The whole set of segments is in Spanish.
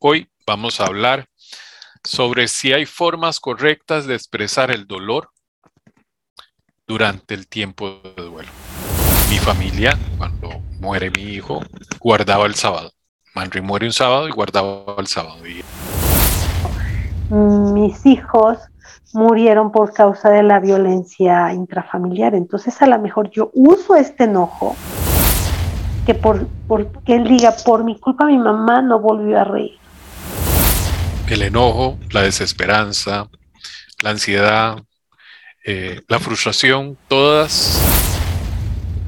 Hoy vamos a hablar sobre si hay formas correctas de expresar el dolor durante el tiempo de duelo. Mi familia, cuando muere mi hijo, guardaba el sábado. Manri muere un sábado y guardaba el sábado. Mis hijos murieron por causa de la violencia intrafamiliar. Entonces a lo mejor yo uso este enojo que por, que él diga, por mi culpa mi mamá no volvió a reír. El enojo, la desesperanza, la ansiedad, eh, la frustración, todas.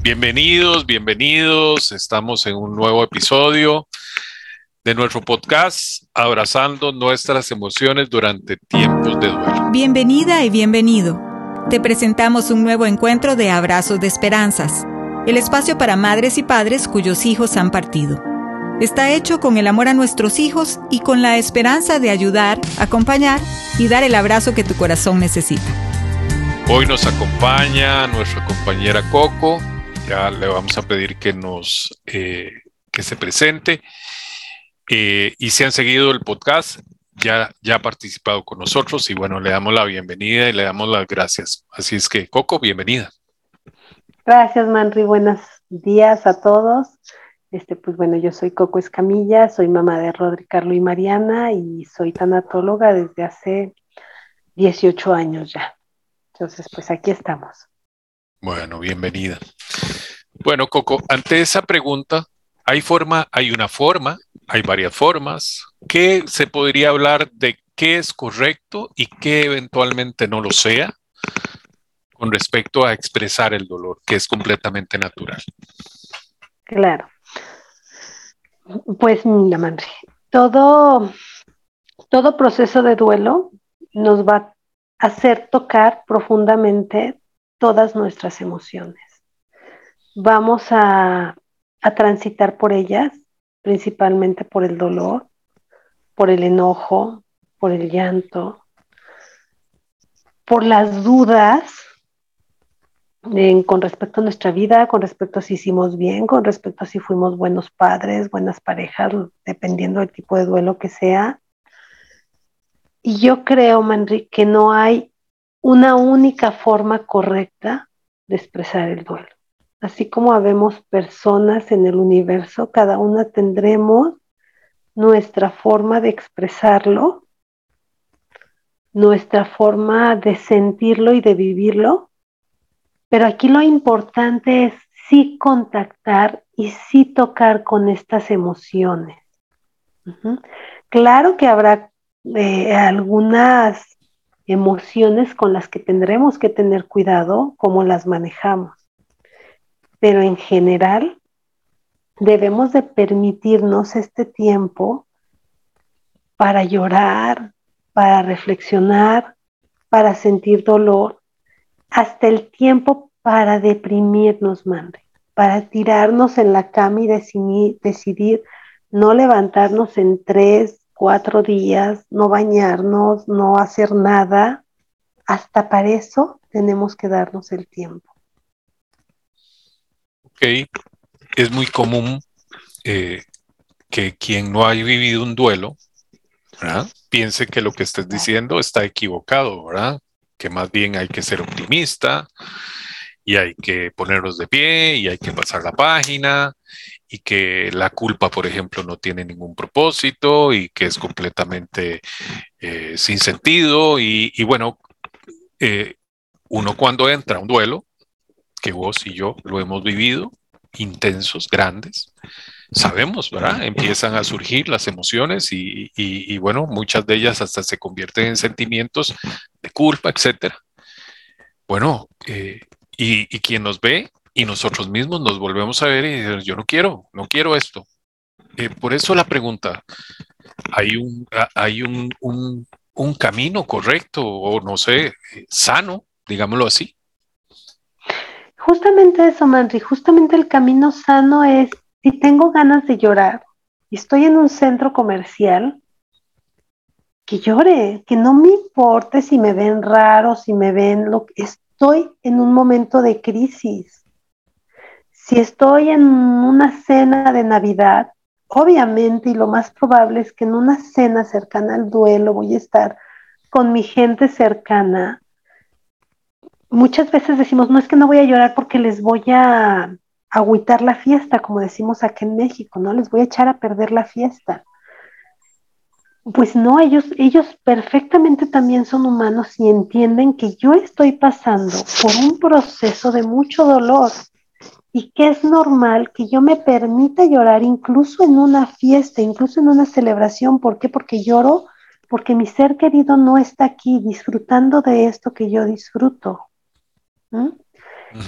Bienvenidos, bienvenidos. Estamos en un nuevo episodio de nuestro podcast, abrazando nuestras emociones durante tiempos de duelo. Bienvenida y bienvenido. Te presentamos un nuevo encuentro de Abrazos de Esperanzas el espacio para madres y padres cuyos hijos han partido. Está hecho con el amor a nuestros hijos y con la esperanza de ayudar, acompañar y dar el abrazo que tu corazón necesita. Hoy nos acompaña nuestra compañera Coco. Ya le vamos a pedir que nos eh, que se presente. Eh, y si han seguido el podcast, ya, ya ha participado con nosotros y bueno, le damos la bienvenida y le damos las gracias. Así es que, Coco, bienvenida. Gracias, Manri. Buenos días a todos. Este, pues bueno, yo soy Coco Escamilla, soy mamá de Rodri, Carlo y Mariana y soy tanatóloga desde hace 18 años ya. Entonces, pues aquí estamos. Bueno, bienvenida. Bueno, Coco, ante esa pregunta, ¿hay forma, hay una forma, hay varias formas? ¿Qué se podría hablar de qué es correcto y qué eventualmente no lo sea? con respecto a expresar el dolor, que es completamente natural. Claro. Pues mira, madre, todo, todo proceso de duelo nos va a hacer tocar profundamente todas nuestras emociones. Vamos a, a transitar por ellas, principalmente por el dolor, por el enojo, por el llanto, por las dudas, con respecto a nuestra vida, con respecto a si hicimos bien, con respecto a si fuimos buenos padres, buenas parejas, dependiendo del tipo de duelo que sea. Y yo creo, Manri, que no hay una única forma correcta de expresar el duelo. Así como habemos personas en el universo, cada una tendremos nuestra forma de expresarlo, nuestra forma de sentirlo y de vivirlo pero aquí lo importante es sí contactar y sí tocar con estas emociones. Claro que habrá eh, algunas emociones con las que tendremos que tener cuidado, cómo las manejamos. Pero en general debemos de permitirnos este tiempo para llorar, para reflexionar, para sentir dolor hasta el tiempo para deprimirnos, madre, para tirarnos en la cama y decidir, no levantarnos en tres, cuatro días, no bañarnos, no hacer nada. Hasta para eso tenemos que darnos el tiempo. Ok, es muy común eh, que quien no haya vivido un duelo, piense que lo que estés diciendo está equivocado, ¿verdad? Que más bien hay que ser optimista y hay que ponernos de pie y hay que pasar la página y que la culpa, por ejemplo, no tiene ningún propósito y que es completamente eh, sin sentido. Y, bueno, eh, uno cuando entra a un duelo, que vos y yo lo hemos vivido, intensos, grandes, sabemos, ¿verdad? Empiezan a surgir las emociones y, bueno, muchas de ellas hasta se convierten en sentimientos de culpa, etcétera. Bueno, eh, y, quien nos ve y nosotros mismos nos volvemos a ver y decimos, yo no quiero, no quiero esto. Eh, por eso la pregunta, ¿hay un, hay un, un camino correcto o no sé, sano, digámoslo así? Justamente eso, Manri, justamente el camino sano es si tengo ganas de llorar y estoy en un centro comercial, que llore, que no me importe si me ven raro, si me ven lo que estoy en un momento de crisis. Si estoy en una cena de Navidad obviamente y lo más probable es que en una cena cercana al duelo voy a estar con mi gente cercana. Muchas veces decimos, no es que no voy a llorar porque les voy a agüitar la fiesta, como decimos aquí en México, ¿no? Les voy a echar a perder la fiesta. Pues no, ellos, ellos perfectamente también son humanos y entienden que yo estoy pasando por un proceso de mucho dolor y que es normal que yo me permita llorar incluso en una fiesta, incluso en una celebración. ¿Por qué? Porque lloro porque mi ser querido no está aquí disfrutando de esto que yo disfruto.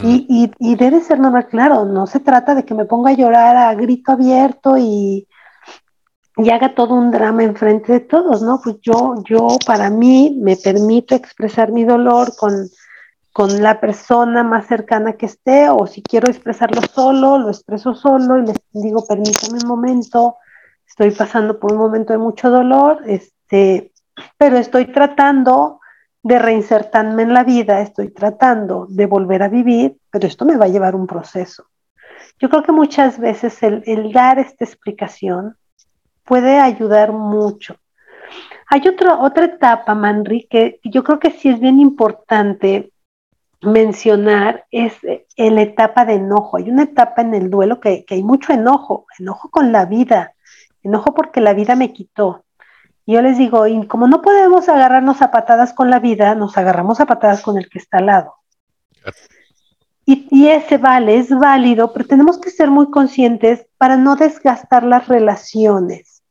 Y, y, debe ser normal, claro, no se trata de que me ponga a llorar a grito abierto y, y haga todo un drama enfrente de todos, ¿no? Pues yo, yo para mí me permito expresar mi dolor con, con la persona más cercana que esté, o si quiero expresarlo solo, lo expreso solo y les digo, permítame un momento, estoy pasando por un momento de mucho dolor, este, pero estoy tratando de reinsertarme en la vida, estoy tratando de volver a vivir, pero esto me va a llevar un proceso. Yo creo que muchas veces el, dar esta explicación puede ayudar mucho. Hay otra, otra etapa, Manri, que yo creo que sí es bien importante mencionar es la etapa de enojo. Hay una etapa en el duelo que, hay mucho enojo, enojo con la vida, enojo porque la vida me quitó. Y yo les digo, y como no podemos agarrarnos a patadas con la vida, nos agarramos a patadas con el que está al lado. Y, y, ese vale, es válido, pero tenemos que ser muy conscientes para no desgastar las relaciones.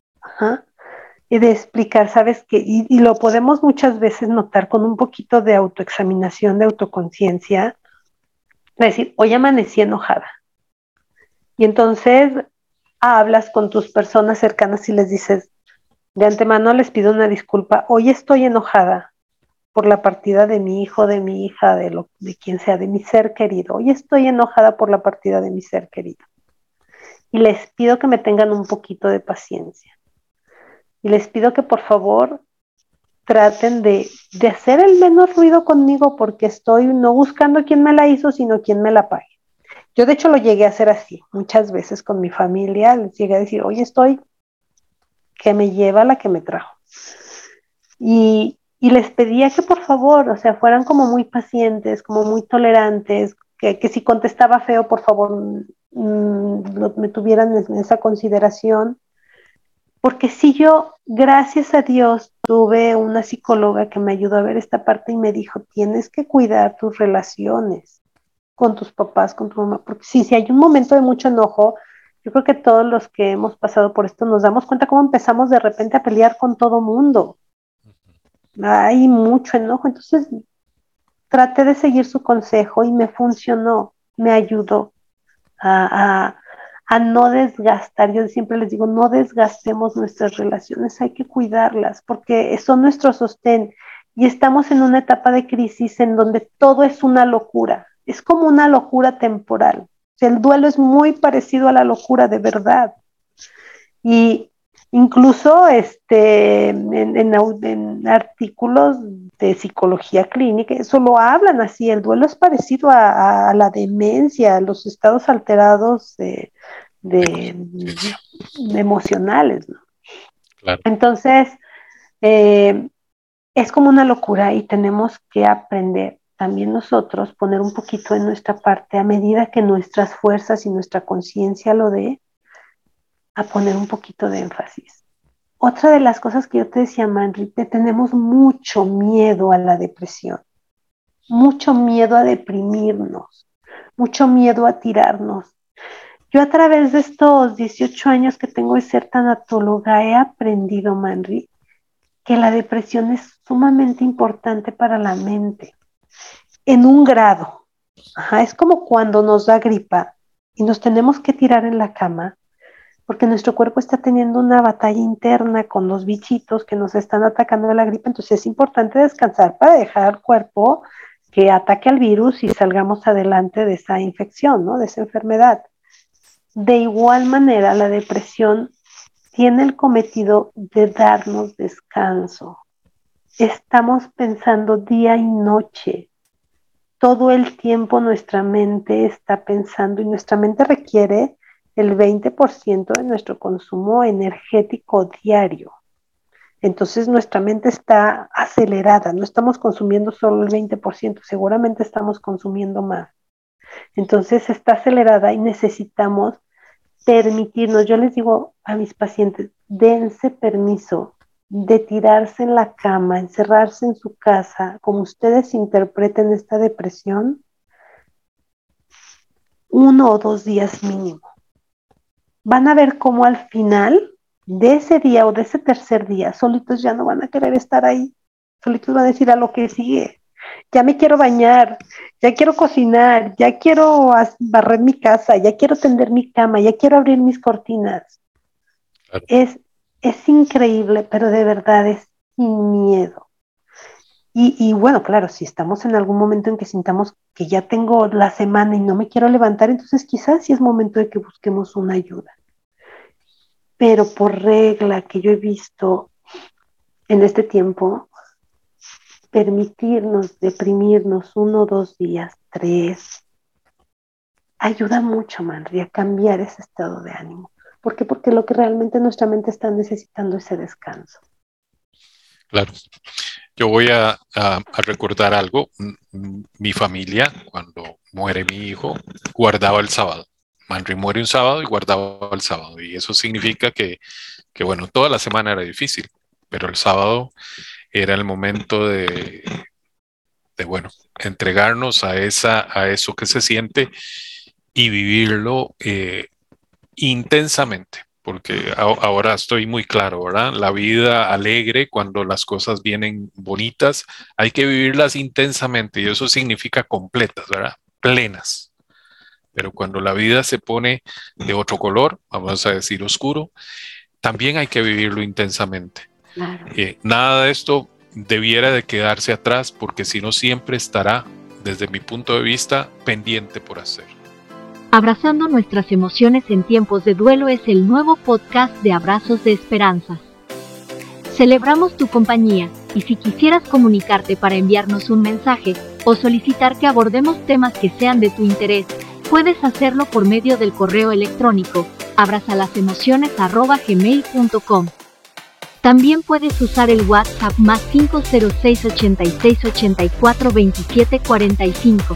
Y de explicar, ¿sabes? Que, y, lo podemos muchas veces notar con un poquito de autoexaminación, de autoconciencia, de decir, hoy amanecí enojada. Y entonces hablas con tus personas cercanas y les dices, de antemano les pido una disculpa, hoy estoy enojada por la partida de mi hijo, de mi hija, de, lo, de quien sea, de mi ser querido. Hoy estoy enojada por la partida de mi ser querido. Y les pido que me tengan un poquito de paciencia y les pido que por favor traten de, hacer el menos ruido conmigo porque estoy no buscando quién me la hizo, sino quién me la pague. Yo de hecho lo llegué a hacer así muchas veces con mi familia, les llegué a decir, hoy estoy que me lleva la que me trajo. Y, les pedía que por favor, o sea, fueran como muy pacientes, como muy tolerantes, que, si contestaba feo, por favor, mm, me tuvieran en esa consideración porque si yo, gracias a Dios, tuve una psicóloga que me ayudó a ver esta parte y me dijo, tienes que cuidar tus relaciones con tus papás, con tu mamá, porque si, si hay un momento de mucho enojo, yo creo que todos los que hemos pasado por esto nos damos cuenta cómo empezamos de repente a pelear con todo mundo. Hay mucho enojo, entonces traté de seguir su consejo y me funcionó, me ayudó a, a no desgastar. Yo siempre les digo, no desgastemos nuestras relaciones, hay que cuidarlas porque son nuestro sostén y estamos en una etapa de crisis en donde todo es una locura, es como una locura temporal. El duelo es muy parecido a la locura de verdad. Y incluso este, en, artículos de psicología clínica, eso lo hablan así, el duelo es parecido a, a la demencia, a los estados alterados de, de, emocionales. Entonces, eh, es como una locura y tenemos que aprender también nosotros, poner un poquito en nuestra parte a medida que nuestras fuerzas y nuestra conciencia lo dé, a poner un poquito de énfasis. Otra de las cosas que yo te decía, Manri, tenemos mucho miedo a la depresión, mucho miedo a deprimirnos, mucho miedo a tirarnos yo a través de estos 18 años que tengo de ser tanatóloga he aprendido, Manri, que la depresión es sumamente importante para la mente, en un grado. es como cuando nos da gripa y nos tenemos que tirar en la cama porque nuestro cuerpo está teniendo una batalla interna con los bichitos que nos están atacando de la gripa, entonces es importante descansar para dejar al cuerpo que ataque al virus y salgamos adelante de esa infección, ¿no? De esa enfermedad. De igual manera, la depresión tiene el cometido de darnos descanso. Estamos pensando día y noche. Todo el tiempo nuestra mente está pensando y nuestra mente requiere el 20% de nuestro consumo energético diario. Entonces nuestra mente está acelerada, no estamos consumiendo solo el 20%, seguramente estamos consumiendo más. Entonces está acelerada y necesitamos permitirnos, yo les digo a mis pacientes, dense permiso de tirarse en la cama, encerrarse en su casa, como ustedes interpreten esta depresión, uno o dos días mínimo. Van a ver cómo al final de ese día o de ese tercer día, solitos ya no van a querer estar ahí, solitos van a decir a lo que sigue. Ya me quiero bañar, ya quiero cocinar, ya quiero barrer mi casa, ya quiero tender mi cama, ya quiero abrir mis cortinas. Es, es increíble, pero de verdad es sin miedo. Y, bueno, claro, si estamos en algún momento en que sintamos que ya tengo la semana y no me quiero levantar, entonces quizás sí es momento de que busquemos una ayuda. Pero por regla que yo he visto en este tiempo, permitirnos deprimirnos uno, dos días, tres, ayuda mucho, Manri, a cambiar ese estado de ánimo. ¿Por qué? Porque lo que realmente nuestra mente está necesitando es ese descanso. Claro. Yo voy a, recordar algo. Mi familia, cuando muere mi hijo, guardaba el sábado. Manri muere un sábado y guardaba el sábado. Y eso significa que, que, bueno, toda la semana era difícil, pero el sábado era el momento de, de bueno, entregarnos a, esa, a eso que se siente y vivirlo eh, intensamente porque ahora estoy muy claro, ¿verdad? La vida alegre, cuando las cosas vienen bonitas, hay que vivirlas intensamente y eso significa completas, ¿verdad? Plenas. Pero cuando la vida se pone de otro color, vamos a decir oscuro, también hay que vivirlo intensamente. Eh, nada de esto debiera de quedarse atrás porque si no siempre estará, desde mi punto de vista, pendiente por hacer. Abrazando nuestras emociones en tiempos de duelo es el nuevo podcast de Abrazos de Esperanzas. Celebramos tu compañía y si quisieras comunicarte para enviarnos un mensaje o solicitar que abordemos temas que sean de tu interés, puedes hacerlo por medio del correo electrónico abrazalasemociones.gmail.com. También puedes usar el WhatsApp más 506 86 84 27 45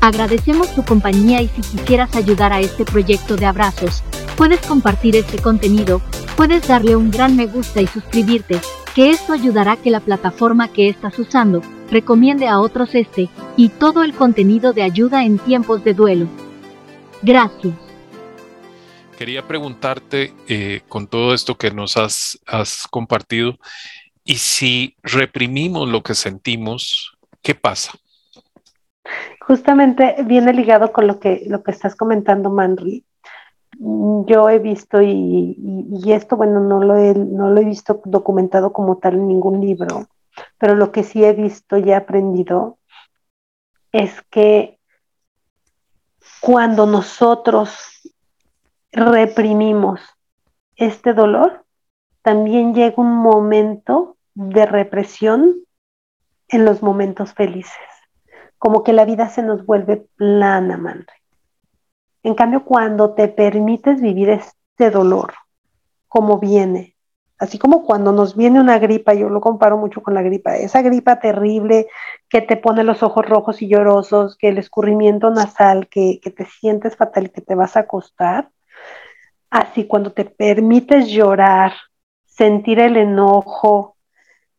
Agradecemos tu compañía y si quisieras ayudar a este proyecto de abrazos, puedes compartir este contenido, puedes darle un gran me gusta y suscribirte, que esto ayudará a que la plataforma que estás usando recomiende a otros este y todo el contenido de ayuda en tiempos de duelo. Gracias. Quería preguntarte eh, con todo esto que nos has, has compartido, y si reprimimos lo que sentimos, ¿qué pasa? Justamente viene ligado con lo que, lo que estás comentando, Manri. Yo he visto, y, esto, bueno, no lo, he, no lo he visto documentado como tal en ningún libro, pero lo que sí he visto y he aprendido es que cuando nosotros reprimimos este dolor, también llega un momento de represión en los momentos felices como que la vida se nos vuelve plana, madre. En cambio, cuando te permites vivir este dolor, como viene, así como cuando nos viene una gripa, yo lo comparo mucho con la gripa, esa gripa terrible que te pone los ojos rojos y llorosos, que el escurrimiento nasal, que, que te sientes fatal y que te vas a acostar, así cuando te permites llorar, sentir el enojo,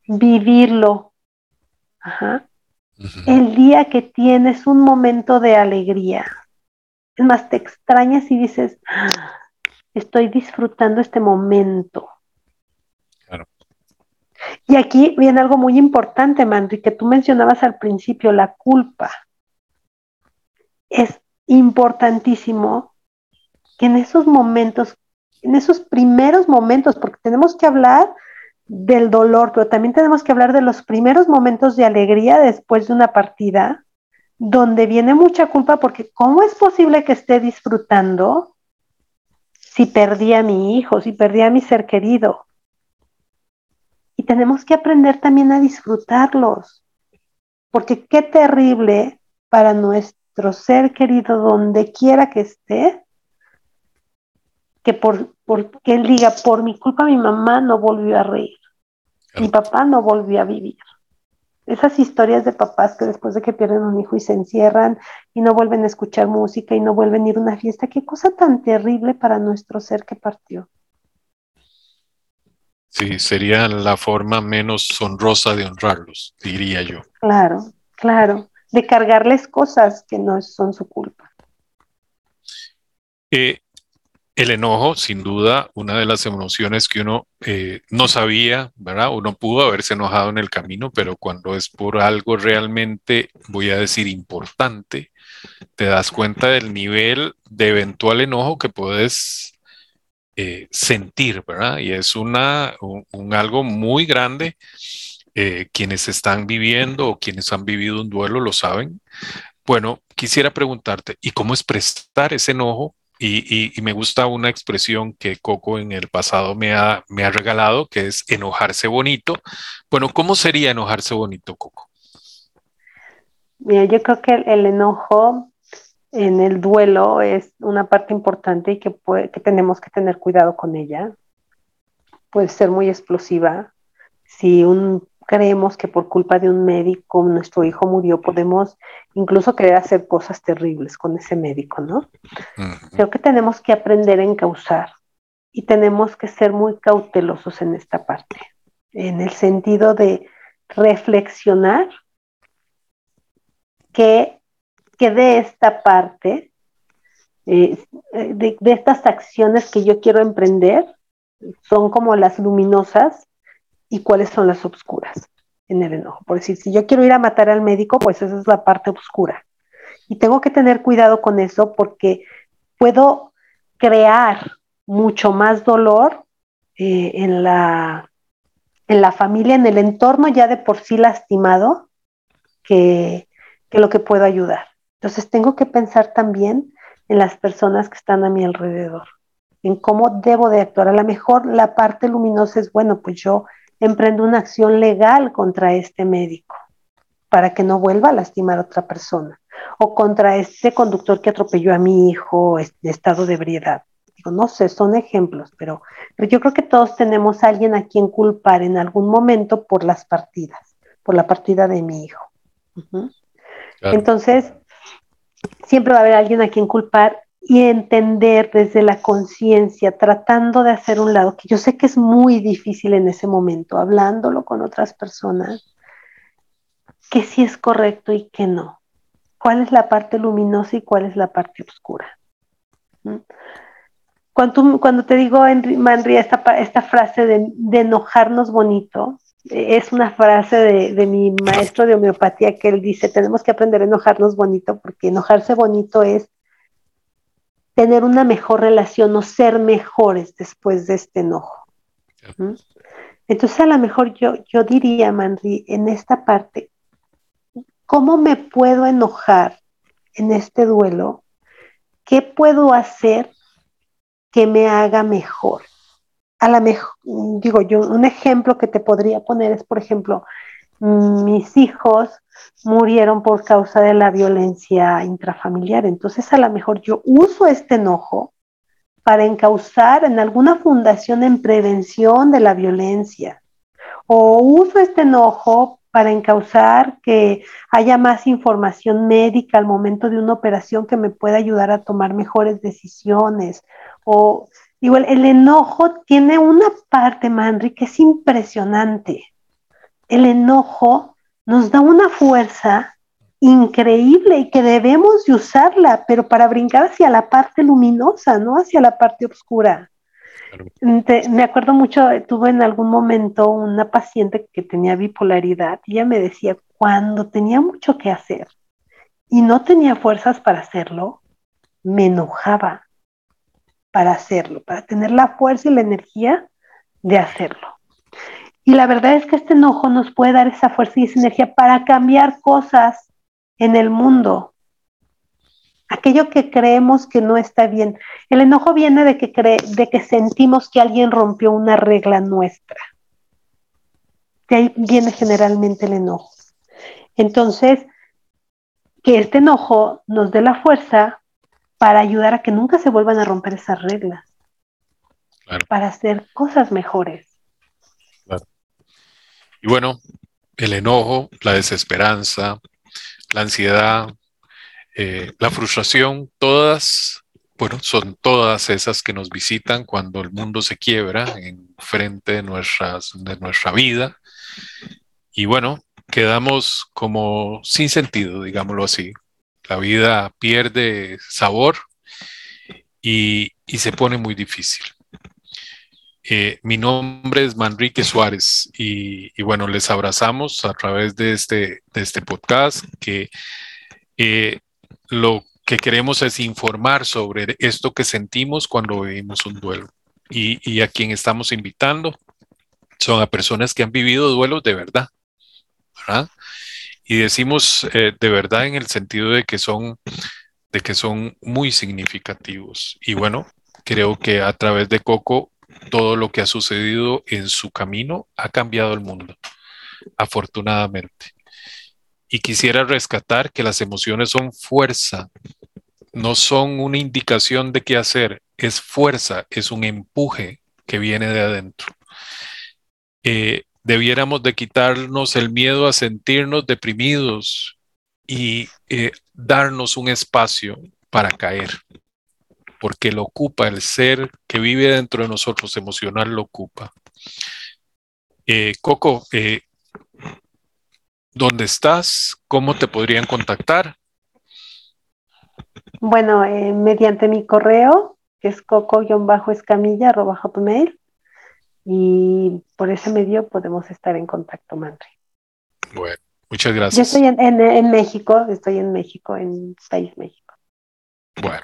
vivirlo, ajá, el día que tienes un momento de alegría. Es más, te extrañas y dices, ah, estoy disfrutando este momento. Y aquí viene algo muy importante, Manri, que tú mencionabas al principio, la culpa. Es importantísimo que en esos momentos, en esos primeros momentos, porque tenemos que hablar del dolor, pero también tenemos que hablar de los primeros momentos de alegría después de una partida, donde viene mucha culpa porque ¿cómo es posible que esté disfrutando si perdí a mi hijo, si perdí a mi ser querido? Y tenemos que aprender también a disfrutarlos, porque qué terrible para nuestro ser querido, donde quiera que esté, que por, que él diga, por mi culpa mi mamá no volvió a reír, mi papá no volvió a vivir. Esas historias de papás que después de que pierden un hijo y se encierran y no vuelven a escuchar música y no vuelven a ir a una fiesta, qué cosa tan terrible para nuestro ser que partió. Sí, sería la forma menos honrosa de honrarlos, diría yo. Claro, claro, de cargarles cosas que no son su culpa. Eh, el enojo, sin duda, una de las emociones que uno eh, no sabía, ¿verdad? Uno pudo haberse enojado en el camino, pero cuando es por algo realmente, voy a decir, importante, te das cuenta del nivel de eventual enojo que puedes eh, sentir, ¿verdad? Y es una, un, algo muy grande. Eh, quienes están viviendo o quienes han vivido un duelo lo saben. Bueno, quisiera preguntarte, ¿y cómo expresar ese enojo y, me gusta una expresión que Coco en el pasado me ha, me ha regalado, que es enojarse bonito. Bueno, ¿cómo sería enojarse bonito, Coco? Mira, yo creo que el, enojo en el duelo es una parte importante y que, que tenemos que tener cuidado con ella. Puede ser muy explosiva. Si un creemos que por culpa de un médico nuestro hijo murió, podemos incluso querer hacer cosas terribles con ese médico, ¿no? Creo que tenemos que aprender a encauzar y tenemos que ser muy cautelosos en esta parte, en el sentido de reflexionar que, que de esta parte, eh, de, de estas acciones que yo quiero emprender, son como las luminosas y cuáles son las oscuras en el enojo. Por decir, si yo quiero ir a matar al médico, pues esa es la parte oscura. Y tengo que tener cuidado con eso porque puedo crear mucho más dolor eh, en, la, en la familia, en el entorno ya de por sí lastimado, que, que lo que puedo ayudar. Entonces tengo que pensar también en las personas que están a mi alrededor, en cómo debo de actuar. A lo mejor la parte luminosa es, bueno, pues yo emprendo una acción legal contra este médico para que no vuelva a lastimar a otra persona o contra ese conductor que atropelló a mi hijo en estado de ebriedad. Digo, no sé, son ejemplos, pero, yo creo que todos tenemos a alguien a quien culpar en algún momento por las partidas, por la partida de mi hijo. Entonces, siempre va a haber alguien a quien culpar y entender desde la conciencia, tratando de hacer un lado, que yo sé que es muy difícil en ese momento, hablándolo con otras personas, que sí es correcto y que no. ¿Cuál es la parte luminosa y cuál es la parte oscura? ¿Mm? Cuando, cuando te digo, Manri, esta, esta frase de, enojarnos bonito, es una frase de, de, mi maestro de homeopatía que él dice, tenemos que aprender a enojarnos bonito porque enojarse bonito es tener una mejor relación o ser mejores después de este enojo. ¿Mm? Entonces a lo mejor yo, yo diría, Manri, en esta parte, ¿cómo me puedo enojar en este duelo? ¿Qué puedo hacer que me haga mejor? A la mejor, digo yo, un ejemplo que te podría poner es, por ejemplo, mis hijos murieron por causa de la violencia intrafamiliar. Entonces a lo mejor yo uso este enojo para encauzar en alguna fundación en prevención de la violencia. O uso este enojo para encauzar que haya más información médica al momento de una operación que me pueda ayudar a tomar mejores decisiones. O igual, el enojo tiene una parte, Manri, que es impresionante. El enojo nos da una fuerza increíble y que debemos de usarla, pero para brincar hacia la parte luminosa, no hacia la parte oscura. me acuerdo mucho, tuve en algún momento una paciente que tenía bipolaridad y ella me decía, cuando tenía mucho que hacer y no tenía fuerzas para hacerlo, me enojaba para hacerlo, para tener la fuerza y la energía de hacerlo. Y la verdad es que este enojo nos puede dar esa fuerza y esa energía para cambiar cosas en el mundo. Aquello que creemos que no está bien. El enojo viene de que, de que sentimos que alguien rompió una regla nuestra. De ahí viene generalmente el enojo. Entonces, que este enojo nos dé la fuerza para ayudar a que nunca se vuelvan a romper esas reglas para hacer cosas mejores. Y bueno, el enojo, la desesperanza, la ansiedad, eh, la frustración, todas, bueno, son todas esas que nos visitan cuando el mundo se quiebra en frente de, de nuestra vida. Y bueno, quedamos como sin sentido, digámoslo así. La vida pierde sabor y, y se pone muy difícil. Eh, mi nombre es Manrique Suárez y, bueno, les abrazamos a través de este, de este podcast que eh, lo que queremos es informar sobre esto que sentimos cuando vivimos un duelo. Y, a quien estamos invitando son a personas que han vivido duelos de verdad. Y decimos eh, de verdad en el sentido de que son de que son muy significativos. Y bueno, creo que a través de Coco todo lo que ha sucedido en su camino ha cambiado el mundo, afortunadamente. Y quisiera rescatar que las emociones son fuerza, no son una indicación de qué hacer, es fuerza, es un empuje que viene de adentro. Eh, debiéramos de quitarnos el miedo a sentirnos deprimidos y eh, darnos un espacio para caer porque lo ocupa, el ser que vive dentro de nosotros emocional lo ocupa. Eh, Coco, eh, ¿dónde estás? ¿Cómo te podrían contactar? Bueno, eh, mediante mi correo, que es coco-escamilla.hotmail, y por ese medio podemos estar en contacto, Mandri. Bueno, muchas gracias. Yo estoy en, en México, estoy en México, en País México. Bueno,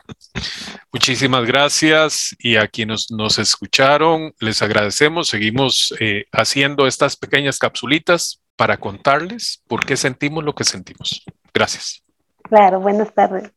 muchísimas gracias y a quienes nos escucharon, les agradecemos. Seguimos eh, haciendo estas pequeñas capsulitas para contarles por qué sentimos lo que sentimos. Gracias. Claro, buenas tardes.